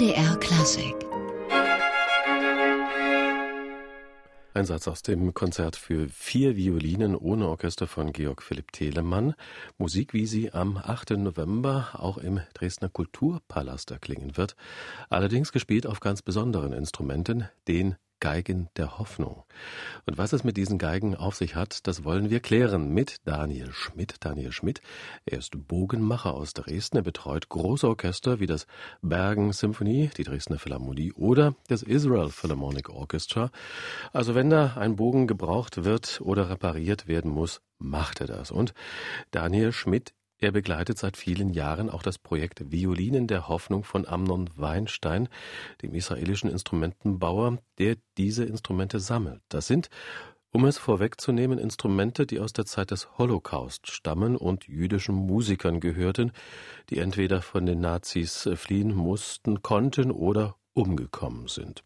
MDR Klassik Ein Satz aus dem Konzert für vier Violinen ohne Orchester von Georg Philipp Telemann. Musik, wie sie am 8. November auch im Dresdner Kulturpalast erklingen wird. Allerdings gespielt auf ganz besonderen Instrumenten, den Geigen der Hoffnung. Und was es mit diesen Geigen auf sich hat, das wollen wir klären mit Daniel Schmidt. Daniel Schmidt, er ist Bogenmacher aus Dresden. Er betreut große Orchester wie das Bergen Symphony, die Dresdner Philharmonie oder das Israel Philharmonic Orchestra. Also wenn da ein Bogen gebraucht wird oder repariert werden muss, macht er das. Und Daniel Schmidt er begleitet seit vielen Jahren auch das Projekt Violinen der Hoffnung von Amnon Weinstein, dem israelischen Instrumentenbauer, der diese Instrumente sammelt. Das sind, um es vorwegzunehmen, Instrumente, die aus der Zeit des Holocaust stammen und jüdischen Musikern gehörten, die entweder von den Nazis fliehen mussten, konnten oder umgekommen sind.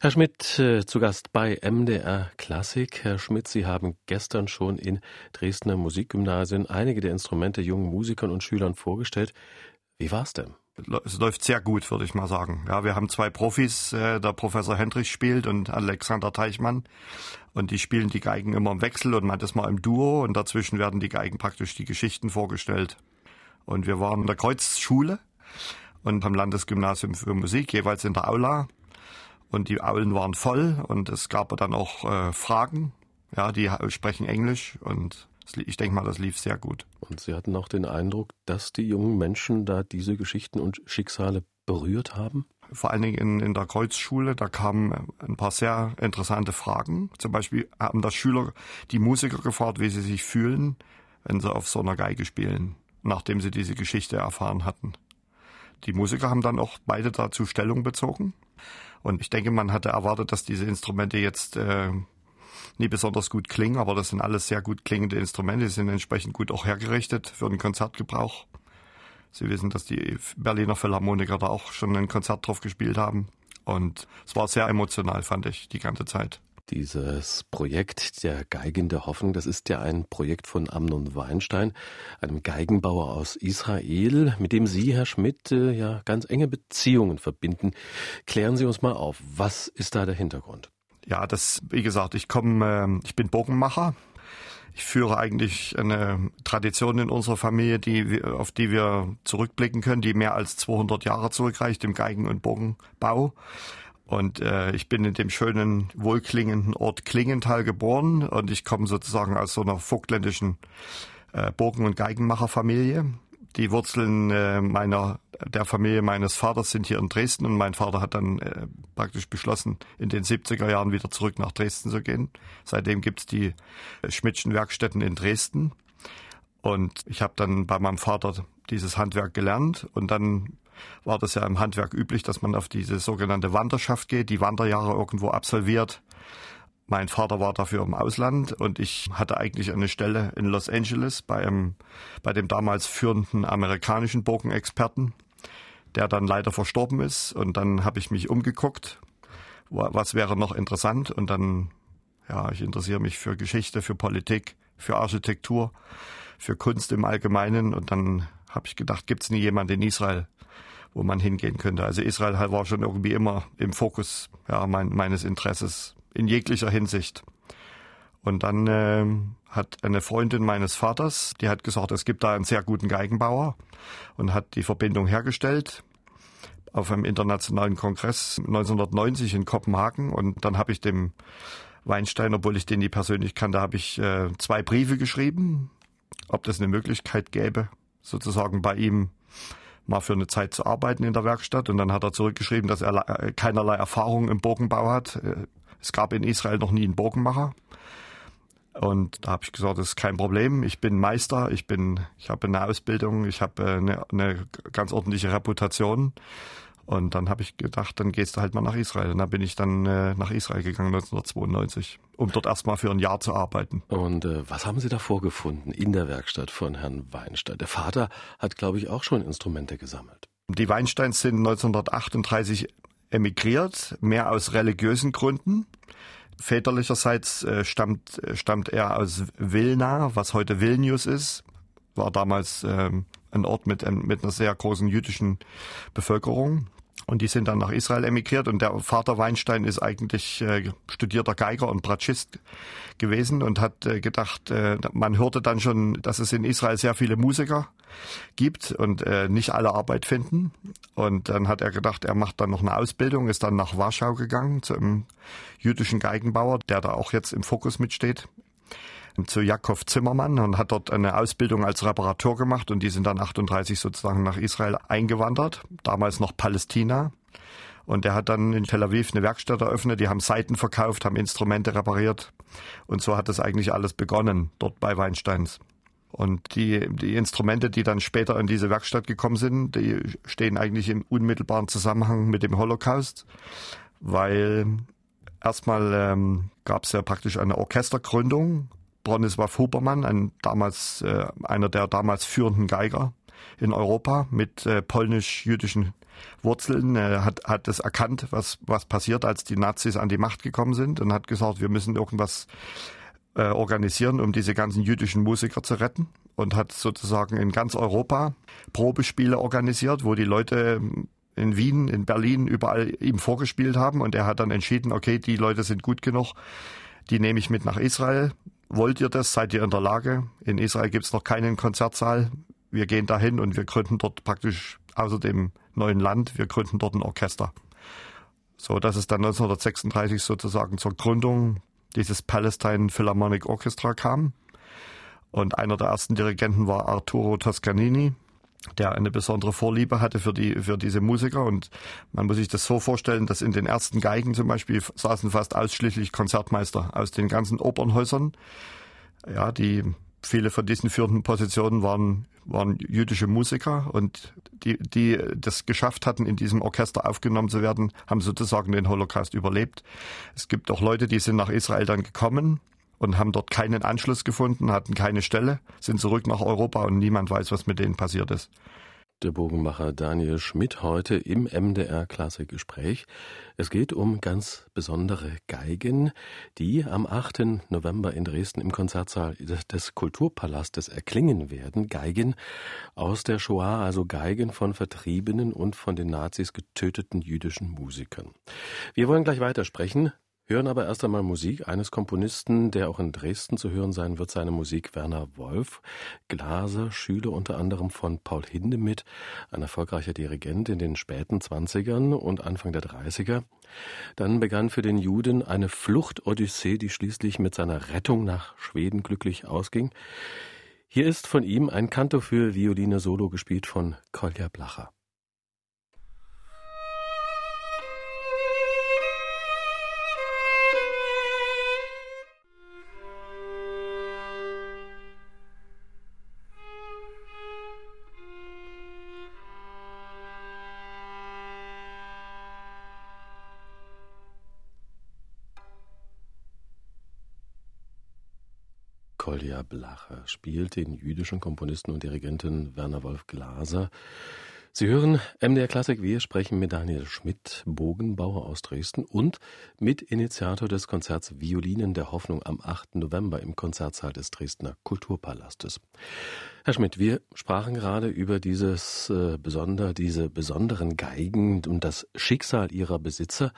Herr Schmidt, äh, zu Gast bei MDR Klassik. Herr Schmidt, Sie haben gestern schon in Dresdner Musikgymnasien einige der Instrumente jungen Musikern und Schülern vorgestellt. Wie war's denn? Es läuft sehr gut, würde ich mal sagen. Ja, wir haben zwei Profis, äh, der Professor Hendrich spielt und Alexander Teichmann. Und die spielen die Geigen immer im Wechsel und manchmal im Duo und dazwischen werden die Geigen praktisch die Geschichten vorgestellt. Und wir waren in der Kreuzschule und am Landesgymnasium für Musik, jeweils in der Aula. Und die Aulen waren voll und es gab dann auch äh, Fragen. Ja, die sprechen Englisch und ich denke mal, das lief sehr gut. Und Sie hatten auch den Eindruck, dass die jungen Menschen da diese Geschichten und Schicksale berührt haben? Vor allen Dingen in, in der Kreuzschule, da kamen ein paar sehr interessante Fragen. Zum Beispiel haben da Schüler die Musiker gefragt, wie sie sich fühlen, wenn sie auf so einer Geige spielen, nachdem sie diese Geschichte erfahren hatten. Die Musiker haben dann auch beide dazu Stellung bezogen. Und ich denke, man hatte erwartet, dass diese Instrumente jetzt äh, nie besonders gut klingen, aber das sind alles sehr gut klingende Instrumente, die sind entsprechend gut auch hergerichtet für den Konzertgebrauch. Sie wissen, dass die Berliner Philharmoniker da auch schon ein Konzert drauf gespielt haben. Und es war sehr emotional, fand ich, die ganze Zeit. Dieses Projekt der Geigen der Hoffnung, das ist ja ein Projekt von Amnon Weinstein, einem Geigenbauer aus Israel, mit dem Sie, Herr Schmidt, äh, ja ganz enge Beziehungen verbinden. Klären Sie uns mal auf, was ist da der Hintergrund? Ja, das, wie gesagt, ich komme, äh, ich bin Bogenmacher. Ich führe eigentlich eine Tradition in unserer Familie, die, auf die wir zurückblicken können, die mehr als 200 Jahre zurückreicht im Geigen- und Bogenbau. Und äh, ich bin in dem schönen, wohlklingenden Ort Klingenthal geboren und ich komme sozusagen aus so einer vogtländischen äh, Burgen- und Geigenmacherfamilie. Die Wurzeln äh, meiner der Familie meines Vaters sind hier in Dresden und mein Vater hat dann äh, praktisch beschlossen, in den 70er Jahren wieder zurück nach Dresden zu gehen. Seitdem gibt's die äh, Schmidtschen Werkstätten in Dresden. Und ich habe dann bei meinem Vater dieses Handwerk gelernt und dann war das ja im Handwerk üblich, dass man auf diese sogenannte Wanderschaft geht, die Wanderjahre irgendwo absolviert. Mein Vater war dafür im Ausland und ich hatte eigentlich eine Stelle in Los Angeles bei, einem, bei dem damals führenden amerikanischen Burgenexperten, der dann leider verstorben ist. Und dann habe ich mich umgeguckt, was wäre noch interessant. Und dann, ja, ich interessiere mich für Geschichte, für Politik, für Architektur, für Kunst im Allgemeinen. Und dann habe ich gedacht, gibt es nie jemand in Israel, wo man hingehen könnte. Also Israel war schon irgendwie immer im Fokus ja, mein, meines Interesses in jeglicher Hinsicht. Und dann äh, hat eine Freundin meines Vaters, die hat gesagt, es gibt da einen sehr guten Geigenbauer und hat die Verbindung hergestellt auf einem internationalen Kongress 1990 in Kopenhagen. Und dann habe ich dem Weinstein, obwohl ich den nie persönlich kannte, habe ich äh, zwei Briefe geschrieben, ob das eine Möglichkeit gäbe, sozusagen bei ihm mal für eine Zeit zu arbeiten in der Werkstatt. Und dann hat er zurückgeschrieben, dass er äh, keinerlei Erfahrung im Bogenbau hat. Äh, es gab in Israel noch nie einen Bogenmacher. Und da habe ich gesagt, das ist kein Problem. Ich bin Meister, ich ich habe eine Ausbildung, ich habe äh, eine, eine ganz ordentliche Reputation. Und dann habe ich gedacht, dann gehst du halt mal nach Israel. Und dann bin ich dann äh, nach Israel gegangen 1992, um dort erstmal für ein Jahr zu arbeiten. Und äh, was haben Sie da vorgefunden in der Werkstatt von Herrn Weinstein? Der Vater hat, glaube ich, auch schon Instrumente gesammelt. Die Weinsteins sind 1938 emigriert, mehr aus religiösen Gründen. Väterlicherseits äh, stammt, äh, stammt er aus Vilna, was heute Vilnius ist. War damals ähm, ein Ort mit, mit einer sehr großen jüdischen Bevölkerung. Und die sind dann nach Israel emigriert und der Vater Weinstein ist eigentlich äh, studierter Geiger und Bratschist gewesen und hat äh, gedacht, äh, man hörte dann schon, dass es in Israel sehr viele Musiker gibt und äh, nicht alle Arbeit finden. Und dann hat er gedacht, er macht dann noch eine Ausbildung, ist dann nach Warschau gegangen zum jüdischen Geigenbauer, der da auch jetzt im Fokus mitsteht zu Jakob Zimmermann und hat dort eine Ausbildung als Reparateur gemacht und die sind dann 38 sozusagen nach Israel eingewandert, damals noch Palästina. Und er hat dann in Tel Aviv eine Werkstatt eröffnet, die haben Seiten verkauft, haben Instrumente repariert. Und so hat das eigentlich alles begonnen, dort bei Weinsteins. Und die, die Instrumente, die dann später in diese Werkstatt gekommen sind, die stehen eigentlich im unmittelbaren Zusammenhang mit dem Holocaust, weil erstmal ähm, gab es ja praktisch eine Orchestergründung Bronisław Hubermann, ein damals, äh, einer der damals führenden Geiger in Europa mit äh, polnisch-jüdischen Wurzeln, äh, hat, hat es erkannt, was, was passiert, als die Nazis an die Macht gekommen sind und hat gesagt, wir müssen irgendwas äh, organisieren, um diese ganzen jüdischen Musiker zu retten und hat sozusagen in ganz Europa Probespiele organisiert, wo die Leute in Wien, in Berlin, überall ihm vorgespielt haben und er hat dann entschieden, okay, die Leute sind gut genug, die nehme ich mit nach Israel. Wollt ihr das? Seid ihr in der Lage? In Israel gibt es noch keinen Konzertsaal. Wir gehen dahin und wir gründen dort praktisch außer dem neuen Land, wir gründen dort ein Orchester. So, dass es dann 1936 sozusagen zur Gründung dieses Palestine Philharmonic Orchestra kam. Und einer der ersten Dirigenten war Arturo Toscanini, der eine besondere Vorliebe hatte für die für diese Musiker und man muss sich das so vorstellen, dass in den ersten Geigen zum Beispiel saßen fast ausschließlich Konzertmeister aus den ganzen Opernhäusern. Ja, die viele von diesen führenden Positionen waren waren jüdische Musiker und die die das geschafft hatten in diesem Orchester aufgenommen zu werden, haben sozusagen den Holocaust überlebt. Es gibt auch Leute, die sind nach Israel dann gekommen und haben dort keinen Anschluss gefunden, hatten keine Stelle, sind zurück nach Europa und niemand weiß, was mit denen passiert ist. Der Bogenmacher Daniel Schmidt heute im MDR Klassikgespräch. Es geht um ganz besondere Geigen, die am 8. November in Dresden im Konzertsaal des Kulturpalastes erklingen werden. Geigen aus der Shoah, also Geigen von vertriebenen und von den Nazis getöteten jüdischen Musikern. Wir wollen gleich weitersprechen hören aber erst einmal Musik eines Komponisten, der auch in Dresden zu hören sein wird, seine Musik Werner Wolf, Glaser, Schüler unter anderem von Paul Hindemith, ein erfolgreicher Dirigent in den späten Zwanzigern und Anfang der Dreißiger. Dann begann für den Juden eine Fluchtodyssee, die schließlich mit seiner Rettung nach Schweden glücklich ausging. Hier ist von ihm ein Kanto für Violine Solo gespielt von Kolja Blacher. Kolja Blacher spielt den jüdischen Komponisten und Dirigenten Werner Wolf Glaser. Sie hören MDR Klassik. Wir sprechen mit Daniel Schmidt, Bogenbauer aus Dresden und Mitinitiator des Konzerts Violinen der Hoffnung am 8. November im Konzertsaal des Dresdner Kulturpalastes. Herr Schmidt, wir sprachen gerade über dieses äh, besonder, diese besonderen Geigen und das Schicksal ihrer Besitzer.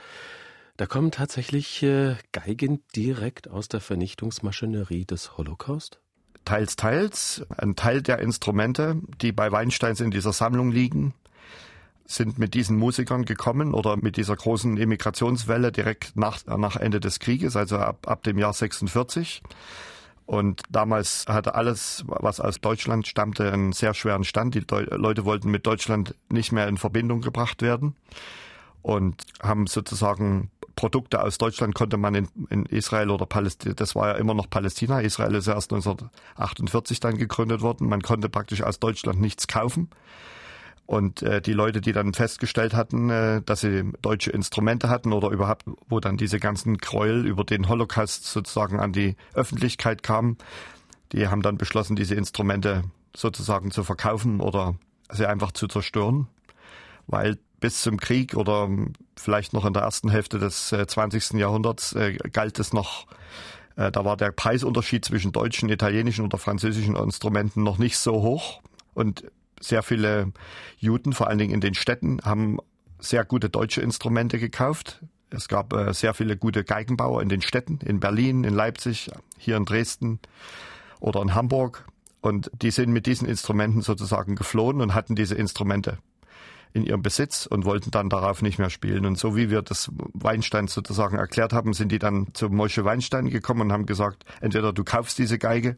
Da kommen tatsächlich äh, Geigen direkt aus der Vernichtungsmaschinerie des Holocaust? Teils, teils. Ein Teil der Instrumente, die bei Weinsteins in dieser Sammlung liegen, sind mit diesen Musikern gekommen oder mit dieser großen Emigrationswelle direkt nach, nach Ende des Krieges, also ab, ab dem Jahr 46. Und damals hatte alles, was aus Deutschland stammte, einen sehr schweren Stand. Die Leute wollten mit Deutschland nicht mehr in Verbindung gebracht werden und haben sozusagen Produkte aus Deutschland konnte man in, in Israel oder Palästina, das war ja immer noch Palästina, Israel ist erst 1948 dann gegründet worden, man konnte praktisch aus Deutschland nichts kaufen. Und äh, die Leute, die dann festgestellt hatten, äh, dass sie deutsche Instrumente hatten oder überhaupt, wo dann diese ganzen Gräuel über den Holocaust sozusagen an die Öffentlichkeit kamen, die haben dann beschlossen, diese Instrumente sozusagen zu verkaufen oder sie einfach zu zerstören, weil bis zum Krieg oder vielleicht noch in der ersten Hälfte des 20. Äh, Jahrhunderts äh, galt es noch, äh, da war der Preisunterschied zwischen deutschen, italienischen oder französischen Instrumenten noch nicht so hoch. Und sehr viele Juden, vor allen Dingen in den Städten, haben sehr gute deutsche Instrumente gekauft. Es gab sehr viele gute Geigenbauer in den Städten, in Berlin, in Leipzig, hier in Dresden oder in Hamburg. Und die sind mit diesen Instrumenten sozusagen geflohen und hatten diese Instrumente in ihrem Besitz und wollten dann darauf nicht mehr spielen. Und so wie wir das Weinstein sozusagen erklärt haben, sind die dann zu Mosche Weinstein gekommen und haben gesagt, entweder du kaufst diese Geige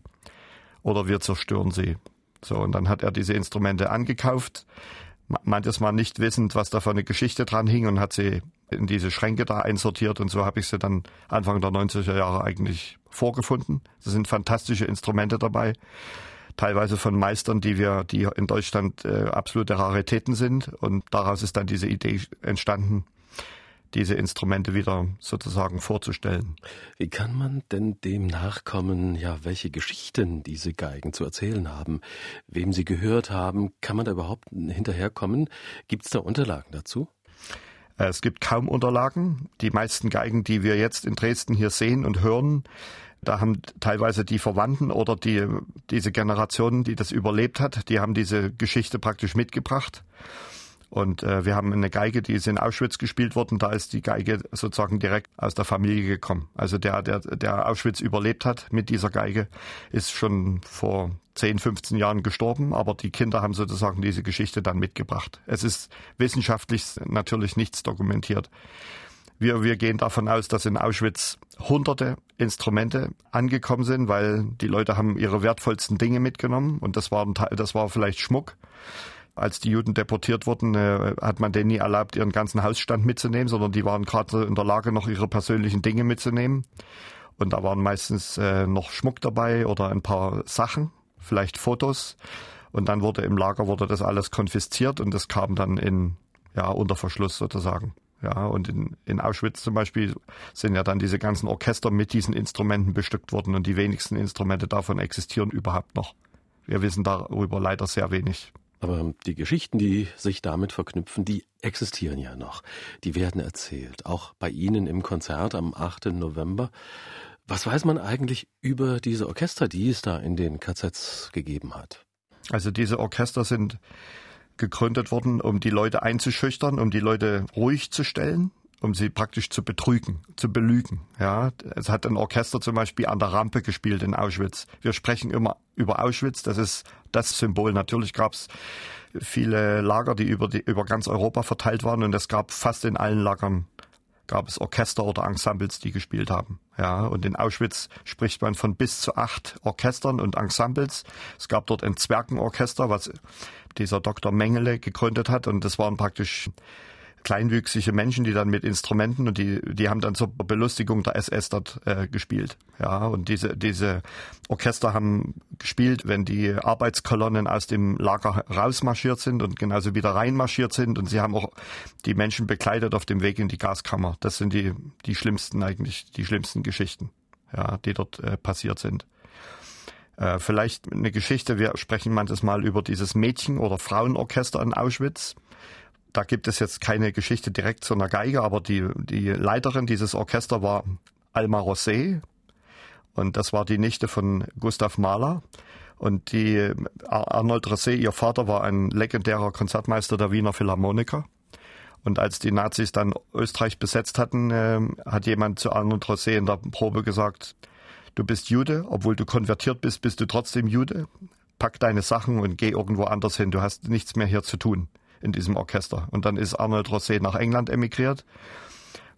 oder wir zerstören sie. So, und dann hat er diese Instrumente angekauft, manches Mal nicht wissend, was da für eine Geschichte dran hing und hat sie in diese Schränke da einsortiert und so habe ich sie dann Anfang der 90er Jahre eigentlich vorgefunden. Es sind fantastische Instrumente dabei, teilweise von Meistern, die wir, die in Deutschland äh, absolute Raritäten sind und daraus ist dann diese Idee entstanden, diese Instrumente wieder sozusagen vorzustellen. Wie kann man denn dem nachkommen, ja, welche Geschichten diese Geigen zu erzählen haben, wem sie gehört haben? Kann man da überhaupt hinterherkommen? Gibt es da Unterlagen dazu? Äh, es gibt kaum Unterlagen. Die meisten Geigen, die wir jetzt in Dresden hier sehen und hören, da haben teilweise die Verwandten oder die, diese Generation, die das überlebt hat, die haben diese Geschichte praktisch mitgebracht. Und äh, wir haben eine Geige, die ist in Auschwitz gespielt worden. Da ist die Geige sozusagen direkt aus der Familie gekommen. Also der, der, der Auschwitz überlebt hat mit dieser Geige, ist schon vor 10, 15 Jahren gestorben, aber die Kinder haben sozusagen diese Geschichte dann mitgebracht. Es ist wissenschaftlich natürlich nichts dokumentiert. Wir, wir gehen davon aus, dass in Auschwitz hunderte Instrumente angekommen sind, weil die Leute haben ihre wertvollsten Dinge mitgenommen und das war, das war vielleicht Schmuck als die Juden deportiert wurden, äh, hat man denen nie erlaubt, ihren ganzen Hausstand mitzunehmen, sondern die waren gerade in der Lage, noch ihre persönlichen Dinge mitzunehmen. Und da waren meistens äh, noch Schmuck dabei oder ein paar Sachen, vielleicht Fotos. Und dann wurde im Lager wurde das alles konfisziert und das kam dann in ja unter Verschluss sozusagen. Ja, und in, in Auschwitz zum Beispiel sind ja dann diese ganzen Orchester mit diesen Instrumenten bestückt worden und die wenigsten Instrumente davon existieren überhaupt noch. Wir wissen darüber leider sehr wenig. Aber die Geschichten, die sich damit verknüpfen, die existieren ja noch. Die werden erzählt. Auch bei Ihnen im Konzert am 8. November. Was weiß man eigentlich über diese Orchester, die es da in den KZs gegeben hat? Also diese Orchester sind gegründet worden, um die Leute einzuschüchtern, um die Leute ruhig zu stellen, um sie praktisch zu betrügen, zu belügen. Ja, es hat ein Orchester zum Beispiel an der Rampe gespielt in Auschwitz. Wir sprechen immer über Auschwitz, das ist das Symbol. Natürlich gab es viele Lager, die über, die über ganz Europa verteilt waren und es gab fast in allen Lagern gab es Orchester oder Ensembles, die gespielt haben. Ja, und in Auschwitz spricht man von bis zu acht Orchestern und Ensembles. Es gab dort ein Zwergenorchester, was dieser Dr. Mengele gegründet hat und das waren praktisch kleinwüchsige Menschen, die dann mit Instrumenten und die, die haben dann zur Belustigung der SS dort äh, gespielt. Ja, und diese, diese Orchester haben gespielt, wenn die Arbeitskolonnen aus dem Lager rausmarschiert sind und genauso wieder reinmarschiert sind. Und sie haben auch die Menschen begleitet auf dem Weg in die Gaskammer. Das sind die, die schlimmsten eigentlich, die schlimmsten Geschichten, ja, die dort äh, passiert sind. Äh, vielleicht eine Geschichte, wir sprechen manches Mal über dieses Mädchen- oder Frauenorchester in Auschwitz da gibt es jetzt keine Geschichte direkt zu einer Geige, aber die, die Leiterin dieses Orchester war Alma Rosé und das war die Nichte von Gustav Mahler. Und die Arnold Rosé, ihr Vater, war ein legendärer Konzertmeister der Wiener Philharmoniker. Und als die Nazis dann Österreich besetzt hatten, äh, hat jemand zu Arnold Rosé in der Probe gesagt, du bist Jude, obwohl du konvertiert bist, bist du trotzdem Jude. Pack deine Sachen und geh irgendwo anders hin, du hast nichts mehr hier zu tun in diesem Orchester. Und dann ist Arnold Rosé nach England emigriert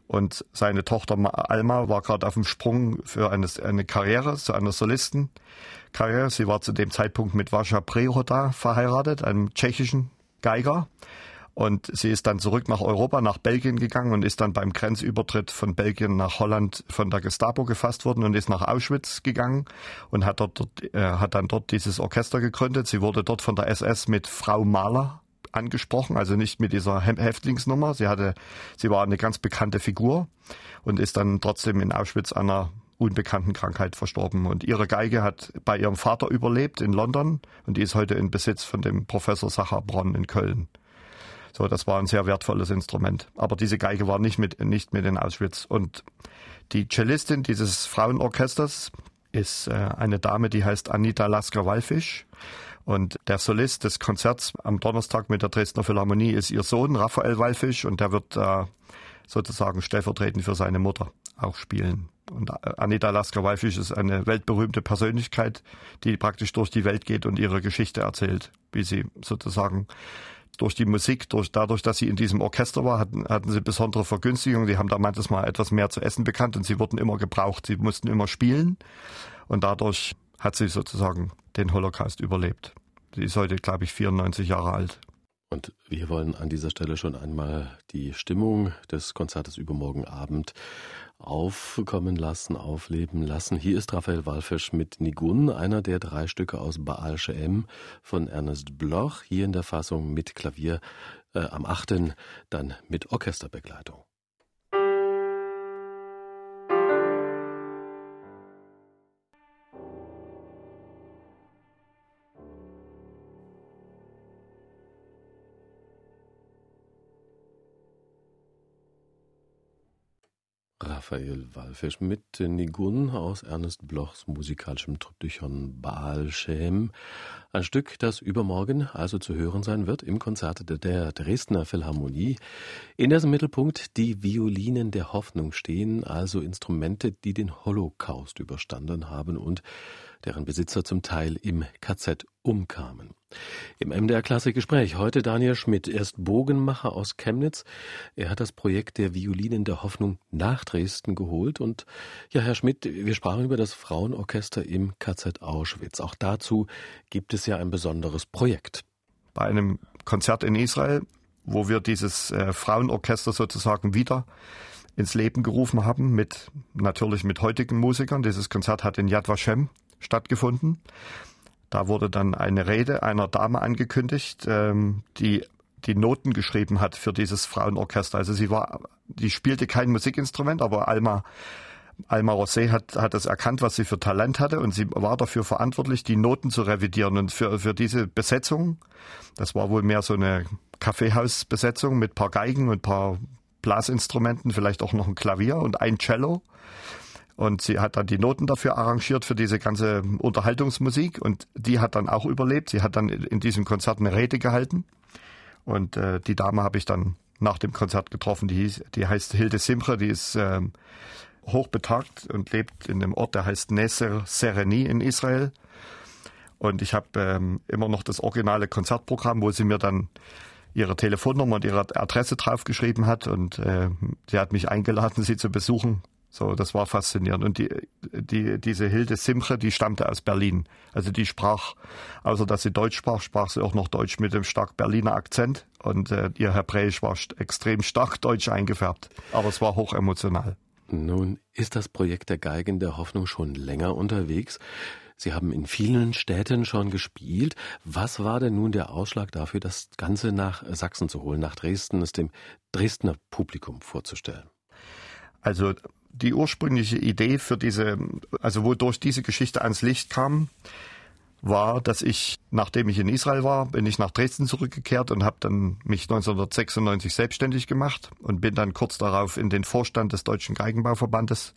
und seine Tochter Alma war gerade auf dem Sprung für eine, eine Karriere, zu einer Solistenkarriere. Sie war zu dem Zeitpunkt mit Vascha Prehoda verheiratet, einem tschechischen Geiger. Und sie ist dann zurück nach Europa, nach Belgien gegangen und ist dann beim Grenzübertritt von Belgien nach Holland von der Gestapo gefasst worden und ist nach Auschwitz gegangen und hat dort, dort äh, hat dann dort dieses Orchester gegründet. Sie wurde dort von der SS mit Frau Mahler angesprochen, also nicht mit dieser Häftlingsnummer. Sie hatte, sie war eine ganz bekannte Figur und ist dann trotzdem in Auschwitz einer unbekannten Krankheit verstorben. Und ihre Geige hat bei ihrem Vater überlebt in London und die ist heute in Besitz von dem Professor Sacher Bronn in Köln. So, das war ein sehr wertvolles Instrument. Aber diese Geige war nicht mit, nicht mit in Auschwitz. Und die Cellistin dieses Frauenorchesters ist äh, eine Dame, die heißt Anita Lasker-Wallfisch. Und der Solist des Konzerts am Donnerstag mit der Dresdner Philharmonie ist ihr Sohn Raphael Wallfisch und der wird äh, sozusagen stellvertretend für seine Mutter auch spielen. Und äh, Anita Lasker-Wallfisch ist eine weltberühmte Persönlichkeit, die praktisch durch die Welt geht und ihre Geschichte erzählt, wie sie sozusagen durch die Musik, durch, dadurch, dass sie in diesem Orchester war, hatten, hatten sie besondere Vergünstigungen. Sie haben da manches Mal etwas mehr zu essen bekannt und sie wurden immer gebraucht. Sie mussten immer spielen und dadurch hat sie sozusagen den Holocaust überlebt. Sie ist heute, glaube ich, 94 Jahre alt. Und wir wollen an dieser Stelle schon einmal die Stimmung des Konzertes übermorgen Abend aufkommen lassen, aufleben lassen. Hier ist Raphael Walfisch mit Nigun, einer der drei Stücke aus Baal Shem von Ernest Bloch, hier in der Fassung mit Klavier äh, am 8., dann mit Orchesterbegleitung. Raphael Wallfisch mit Nigun aus Ernest Blochs musikalischem Triptychon Baal Shem. Ein Stück, das übermorgen also zu hören sein wird im Konzert der Dresdner Philharmonie, in dessen Mittelpunkt die Violinen der Hoffnung stehen, also Instrumente, die den Holocaust überstanden haben und deren Besitzer zum Teil im KZ umkamen. Im MDR Klassikgespräch heute Daniel Schmidt. Er ist Bogenmacher aus Chemnitz. Er hat das Projekt der Violinen der Hoffnung nach Dresden geholt. Und ja, Herr Schmidt, wir sprachen über das Frauenorchester im KZ Auschwitz. Auch dazu gibt es ja ein besonderes Projekt. Bei einem Konzert in Israel, wo wir dieses äh, Frauenorchester sozusagen wieder ins Leben gerufen haben, mit natürlich mit heutigen Musikern. Dieses Konzert hat in Yad Vashem stattgefunden. Da wurde dann eine Rede einer Dame angekündigt, ähm, die die Noten geschrieben hat für dieses Frauenorchester. Also sie war, die spielte kein Musikinstrument, aber Alma Alma Rosé hat, hat das erkannt, was sie für Talent hatte und sie war dafür verantwortlich, die Noten zu revidieren. Und für, für diese Besetzung, das war wohl mehr so eine Kaffeehausbesetzung mit paar Geigen und paar Blasinstrumenten, vielleicht auch noch ein Klavier und ein Cello. Und sie hat dann die Noten dafür arrangiert für diese ganze Unterhaltungsmusik und die hat dann auch überlebt. Sie hat dann in diesem Konzert eine Rede gehalten. Und äh, die Dame habe ich dann nach dem Konzert getroffen. Die, hieß, die heißt Hilde Simche, die ist ähm, hochbetagt und lebt in einem Ort, der heißt Neser Sereni in Israel. Und ich habe ähm, immer noch das originale Konzertprogramm, wo sie mir dann ihre Telefonnummer und ihre Adresse draufgeschrieben hat. Und äh, sie hat mich eingeladen, sie zu besuchen. So, das war faszinierend. Und die, die, diese Hilde Simche, die stammte aus Berlin. Also die sprach, außer dass sie Deutsch sprach, sprach sie auch noch Deutsch mit dem stark Berliner Akzent. Und äh, ihr Hebräisch war extrem stark deutsch eingefärbt. Aber es war hochemotional. Nun ist das Projekt der Geigen der Hoffnung schon länger unterwegs. Sie haben in vielen Städten schon gespielt. Was war denn nun der Ausschlag dafür, das Ganze nach Sachsen zu holen, nach Dresden, es dem Dresdner Publikum vorzustellen? Also die ursprüngliche Idee für diese, also wodurch diese Geschichte ans Licht kam, war, dass ich, nachdem ich in Israel war, bin ich nach Dresden zurückgekehrt und habe dann mich 1996 selbstständig gemacht und bin dann kurz darauf in den Vorstand des Deutschen Geigenbauverbandes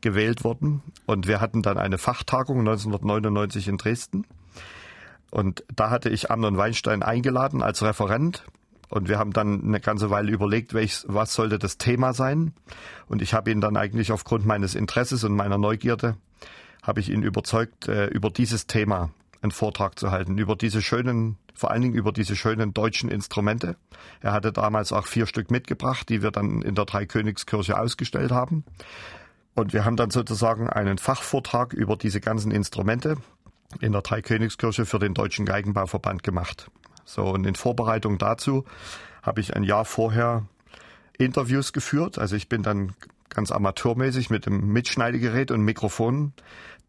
gewählt worden. Und wir hatten dann eine Fachtagung 1999 in Dresden. Und da hatte ich Amnon Weinstein eingeladen als Referent und wir haben dann eine ganze Weile überlegt, welch, was sollte das Thema sein. Und ich habe ihn dann eigentlich aufgrund meines Interesses und meiner Neugierde, habe ich ihn überzeugt, äh, über dieses Thema einen Vortrag zu halten, über diese schönen, vor allen Dingen über diese schönen deutschen Instrumente. Er hatte damals auch vier Stück mitgebracht, die wir dann in der Dreikönigskirche ausgestellt haben. Und wir haben dann sozusagen einen Fachvortrag über diese ganzen Instrumente in der Dreikönigskirche für den Deutschen Geigenbauverband gemacht. So, und in Vorbereitung dazu habe ich ein Jahr vorher Interviews geführt. Also ich bin dann ganz amateurmäßig mit dem Mitschneidegerät und Mikrofon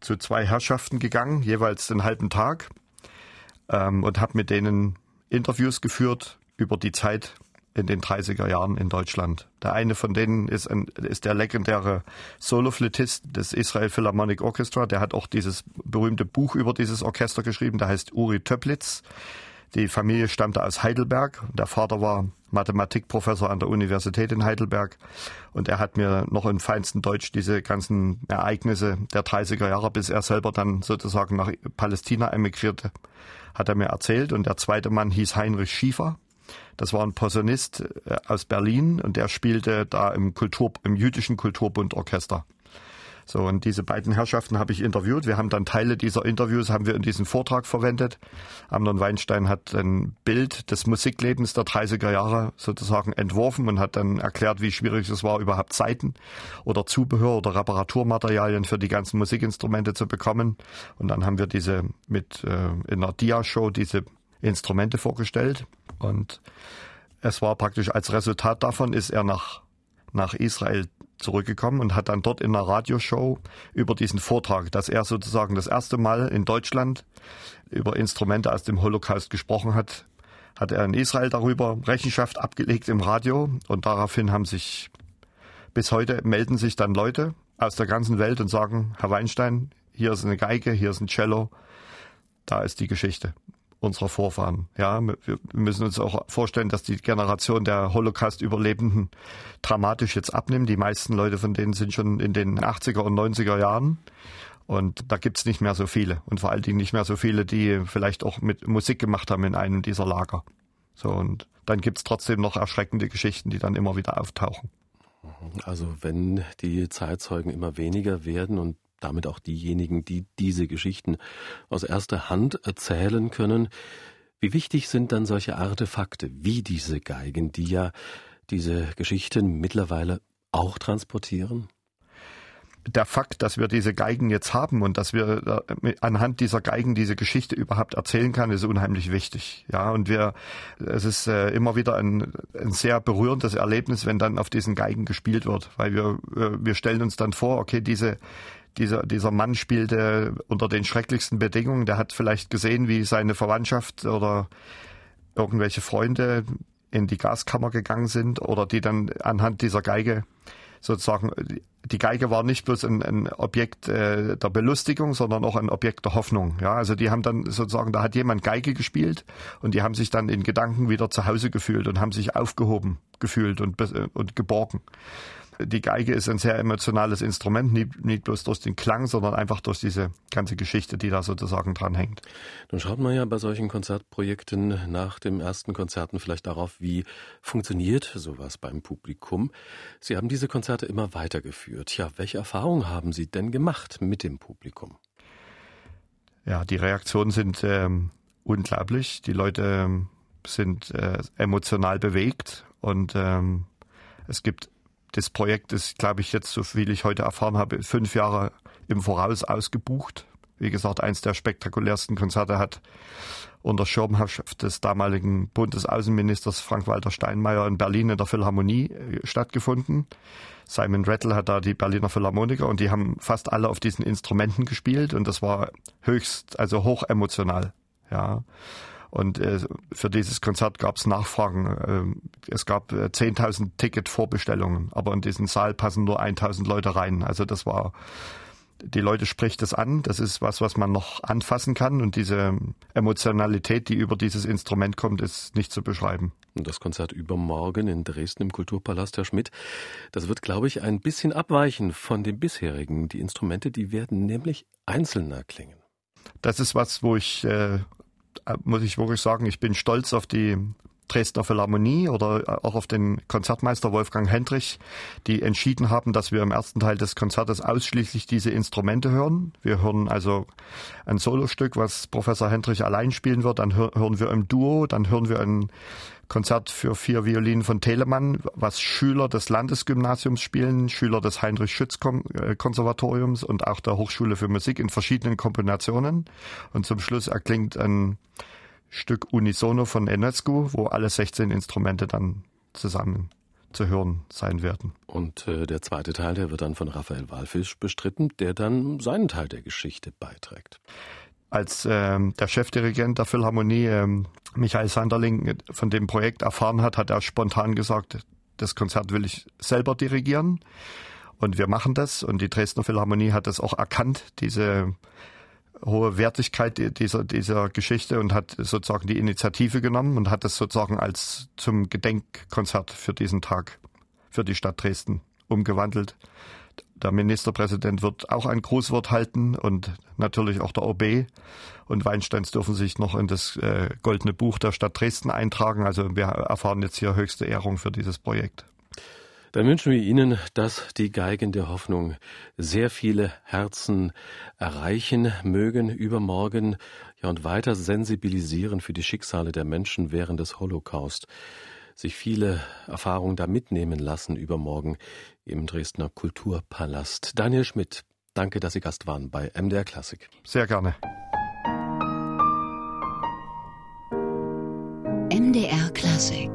zu zwei Herrschaften gegangen, jeweils den halben Tag, ähm, und habe mit denen Interviews geführt über die Zeit in den 30er Jahren in Deutschland. Der eine von denen ist, ein, ist der legendäre Soloflötist des Israel Philharmonic Orchestra. Der hat auch dieses berühmte Buch über dieses Orchester geschrieben. Der heißt Uri Töplitz. Die Familie stammte aus Heidelberg. Der Vater war Mathematikprofessor an der Universität in Heidelberg. Und er hat mir noch in feinstem Deutsch diese ganzen Ereignisse der 30er Jahre, bis er selber dann sozusagen nach Palästina emigrierte, hat er mir erzählt. Und der zweite Mann hieß Heinrich Schiefer. Das war ein Posaunist äh, aus Berlin und der spielte da im Kultur, im jüdischen Kulturbund Orchester. So, und diese beiden Herrschaften habe ich interviewt. Wir haben dann Teile dieser Interviews haben wir in diesem Vortrag verwendet. Amnon Weinstein hat ein Bild des Musiklebens der 30er Jahre sozusagen entworfen und hat dann erklärt, wie schwierig es war, überhaupt Zeiten oder Zubehör oder Reparaturmaterialien für die ganzen Musikinstrumente zu bekommen. Und dann haben wir diese mit äh, in einer Dia-Show diese Instrumente vorgestellt. Und es war praktisch als Resultat davon ist er nach nach Israel zurückgekommen und hat dann dort in einer Radioshow über diesen Vortrag, dass er sozusagen das erste Mal in Deutschland über Instrumente aus dem Holocaust gesprochen hat, hat er in Israel darüber Rechenschaft abgelegt im Radio und daraufhin haben sich bis heute melden sich dann Leute aus der ganzen Welt und sagen, Herr Weinstein, hier ist eine Geige, hier ist ein Cello, da ist die Geschichte unserer Vorfahren. Ja, wir müssen uns auch vorstellen, dass die Generation der Holocaust-Überlebenden dramatisch jetzt abnimmt. Die meisten Leute von denen sind schon in den 80er und 90er Jahren. Und da gibt's nicht mehr so viele. Und vor allen Dingen nicht mehr so viele, die vielleicht auch mit Musik gemacht haben in einem dieser Lager. So, und dann gibt's trotzdem noch erschreckende Geschichten, die dann immer wieder auftauchen. Also wenn die Zeitzeugen immer weniger werden und damit auch diejenigen, die diese Geschichten aus erster Hand erzählen können. Wie wichtig sind dann solche Artefakte wie diese Geigen, die ja diese Geschichten mittlerweile auch transportieren? der Fakt, dass wir diese Geigen jetzt haben und dass wir äh, anhand dieser Geigen diese Geschichte überhaupt erzählen kann, ist unheimlich wichtig. Ja, und wir, es ist äh, immer wieder ein, ein sehr berührendes Erlebnis, wenn dann auf diesen Geigen gespielt wird, weil wir, äh, wir stellen uns dann vor, okay, diese, dieser, dieser Mann spielte unter den schrecklichsten Bedingungen. Der hat vielleicht gesehen, wie seine Verwandtschaft oder irgendwelche Freunde in die Gaskammer gegangen sind oder die dann anhand dieser Geige sozusagen, die Geige war nicht bloß ein, ein Objekt äh, der Belustigung, sondern auch ein Objekt der Hoffnung. Ja, also die haben dann sozusagen, da hat jemand Geige gespielt und die haben sich dann in Gedanken wieder zu Hause gefühlt und haben sich aufgehoben gefühlt und, und geborgen. Die Geige ist ein sehr emotionales Instrument, nicht, nicht bloß durch den Klang, sondern einfach durch diese ganze Geschichte, die da sozusagen dran hängt. Nun schaut man ja bei solchen Konzertprojekten nach dem ersten Konzerten vielleicht darauf, wie funktioniert sowas beim Publikum. Sie haben diese Konzerte immer weitergeführt. Ja, welche Erfahrungen haben Sie denn gemacht mit dem Publikum? Ja, die Reaktionen sind ähm, unglaublich. Die Leute ähm, sind äh, emotional bewegt und ähm, es gibt das Projekt ist, glaube ich, jetzt, so viel ich heute erfahren habe, fünf Jahre im Voraus ausgebucht. Wie gesagt, eins der spektakulärsten Konzerte hat unter Schirmherrschaft des damaligen Bundesaußenministers Frank-Walter Steinmeier in Berlin in der Philharmonie äh, stattgefunden. Simon Rattle hat da die Berliner Philharmoniker und die haben fast alle auf diesen Instrumenten gespielt und das war höchst, also hoch emotional. Ja. Und äh, für dieses Konzert gab es Nachfragen. Äh, es gab äh, 10.000 Ticket-Vorbestellungen, aber in diesen Saal passen nur 1.000 Leute rein. Also das war, die Leute spricht es an. Das ist was, was man noch anfassen kann. Und diese Emotionalität, die über dieses Instrument kommt, ist nicht zu beschreiben. Und das Konzert übermorgen in Dresden im Kulturpalast, Herr Schmidt, das wird, glaube ich, ein bisschen abweichen von dem bisherigen. Die Instrumente, die werden nämlich einzelner klingen. Das ist was, wo ich äh, äh, muss ich wirklich sagen, ich bin stolz auf die Dresdner Philharmonie oder äh, auch auf den Konzertmeister Wolfgang Hendrich, die entschieden haben, dass wir im ersten Teil des Konzertes ausschließlich diese Instrumente hören. Wir hören also ein Solostück, was Professor Hendrich allein spielen wird, dann hören wir im Duo, dann hören wir ein Konzert für vier Violinen von Telemann, was Schüler des Landesgymnasiums spielen, Schüler des Heinrich-Schütz-Konservatoriums äh, und auch der Hochschule für Musik in verschiedenen Kombinationen. Und zum Schluss erklingt ein Stück Unisono von Enescu, wo alle 16 Instrumente dann zusammen zu hören sein werden. Und äh, der zweite Teil, der wird dann von Raphael Walfisch bestritten, der dann seinen Teil der Geschichte beiträgt. Als ähm, der Chefdirigent der Philharmonie, ähm, Michael Sanderling, von dem Projekt erfahren hat, hat er spontan gesagt, das Konzert will ich selber dirigieren. Und wir machen das. Und die Dresdner Philharmonie hat das auch erkannt, diese hohe Wertigkeit dieser, dieser Geschichte und hat sozusagen die Initiative genommen und hat es sozusagen als zum Gedenkkonzert für diesen Tag für die Stadt Dresden umgewandelt. Der Ministerpräsident wird auch ein Grußwort halten und natürlich auch der OB. Und Weinsteins dürfen sich noch in das äh, Goldene Buch der Stadt Dresden eintragen. Also wir erfahren jetzt hier höchste Ehrung für dieses Projekt. Dann wünschen wir Ihnen, dass die Geigen der Hoffnung sehr viele Herzen erreichen mögen übermorgen ja, und weiter sensibilisieren für die Schicksale der Menschen während des Holocaust. Sich viele Erfahrungen da mitnehmen lassen übermorgen im Dresdner Kulturpalast. Daniel Schmidt, danke, dass Sie Gast waren bei MDR Klassik. Sehr gerne. MDR Klassik